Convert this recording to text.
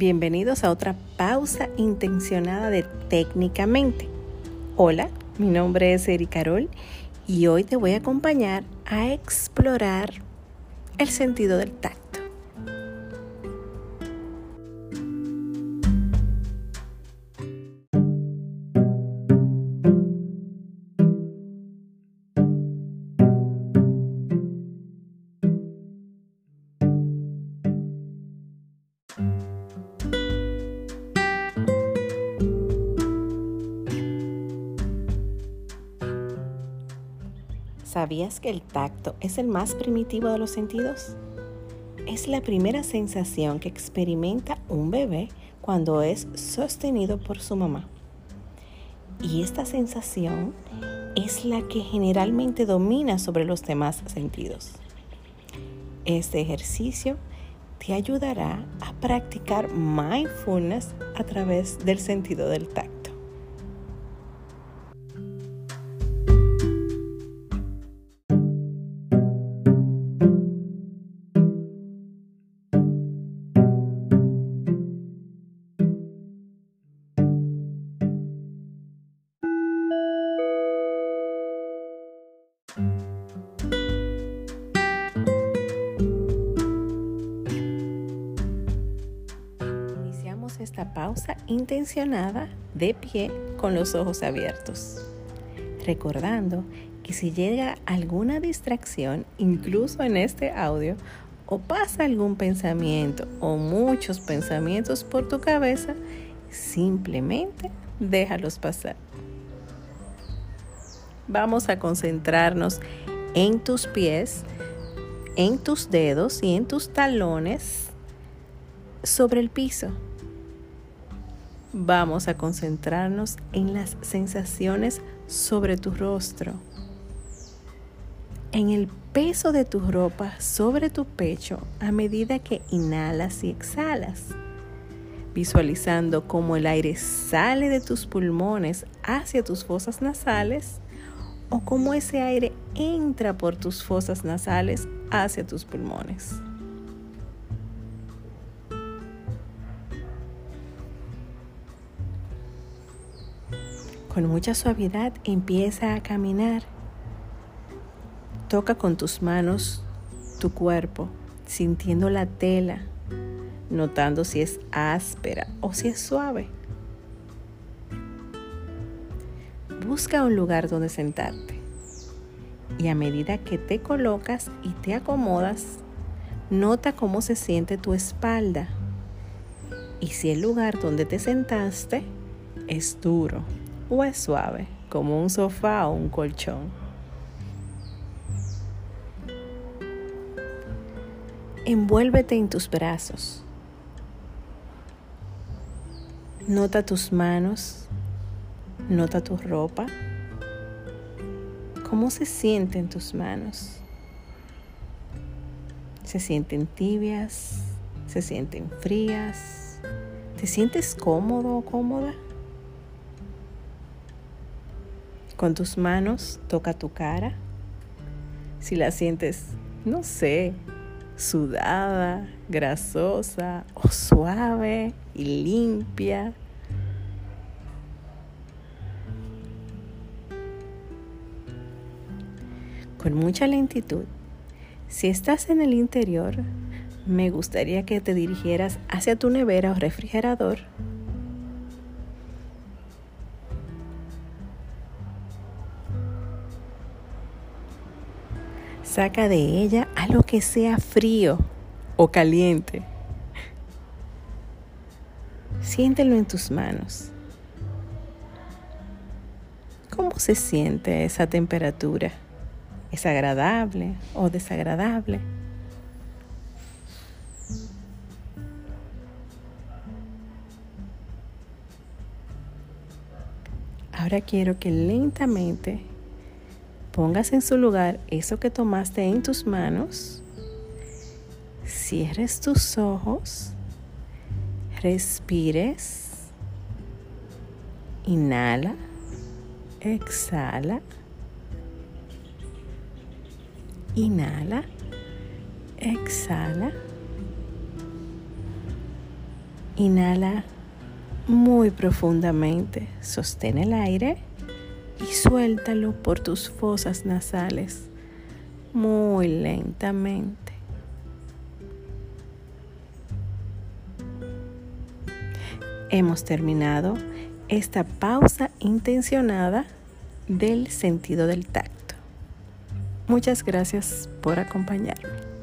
Bienvenidos a otra pausa intencionada de Técnicamente. Hola, mi nombre es Eri Carol y hoy te voy a acompañar a explorar el sentido del tacto. ¿Sabías que el tacto es el más primitivo de los sentidos? Es la primera sensación que experimenta un bebé cuando es sostenido por su mamá. Y esta sensación es la que generalmente domina sobre los demás sentidos. Este ejercicio te ayudará a practicar mindfulness a través del sentido del tacto. Esta pausa intencionada de pie con los ojos abiertos. Recordando que si llega alguna distracción, incluso en este audio, o pasa algún pensamiento o muchos pensamientos por tu cabeza, simplemente déjalos pasar. Vamos a concentrarnos en tus pies, en tus dedos y en tus talones sobre el piso vamos a concentrarnos en las sensaciones sobre tu rostro, en el peso de tu ropa sobre tu pecho a medida que inhalas y exhalas, visualizando cómo el aire sale de tus pulmones hacia tus fosas nasales o cómo ese aire entra por tus fosas nasales hacia tus pulmones. Con mucha suavidad empieza a caminar. Toca con tus manos tu cuerpo, sintiendo la tela, notando si es áspera o si es suave. Busca un lugar donde sentarte y a medida que te colocas y te acomodas, nota cómo se siente tu espalda y si el lugar donde te sentaste es duro o es suave, como un sofá o un colchón. Envuélvete en tus brazos. Nota tus manos, nota tu ropa. ¿Cómo se sienten tus manos? ¿Se sienten tibias? ¿Se sienten frías? ¿Te sientes cómodo o cómoda? Con tus manos toca tu cara. Si la sientes, no sé, sudada, grasosa o suave y limpia. Con mucha lentitud, si estás en el interior, me gustaría que te dirigieras hacia tu nevera o refrigerador Saca de ella algo que sea frío o caliente. Siéntelo en tus manos. ¿Cómo se siente esa temperatura? ¿Es agradable o desagradable? Ahora quiero que lentamente pongas en su lugar eso que tomaste en tus manos, cierres tus ojos, respires, inhala, exhala, inhala, exhala, Inhala muy profundamente, sostén el aire y suéltalo por tus fosas nasales muy lentamente. Hemos terminado esta pausa intencionada del sentido del tacto. Muchas gracias por acompañarme.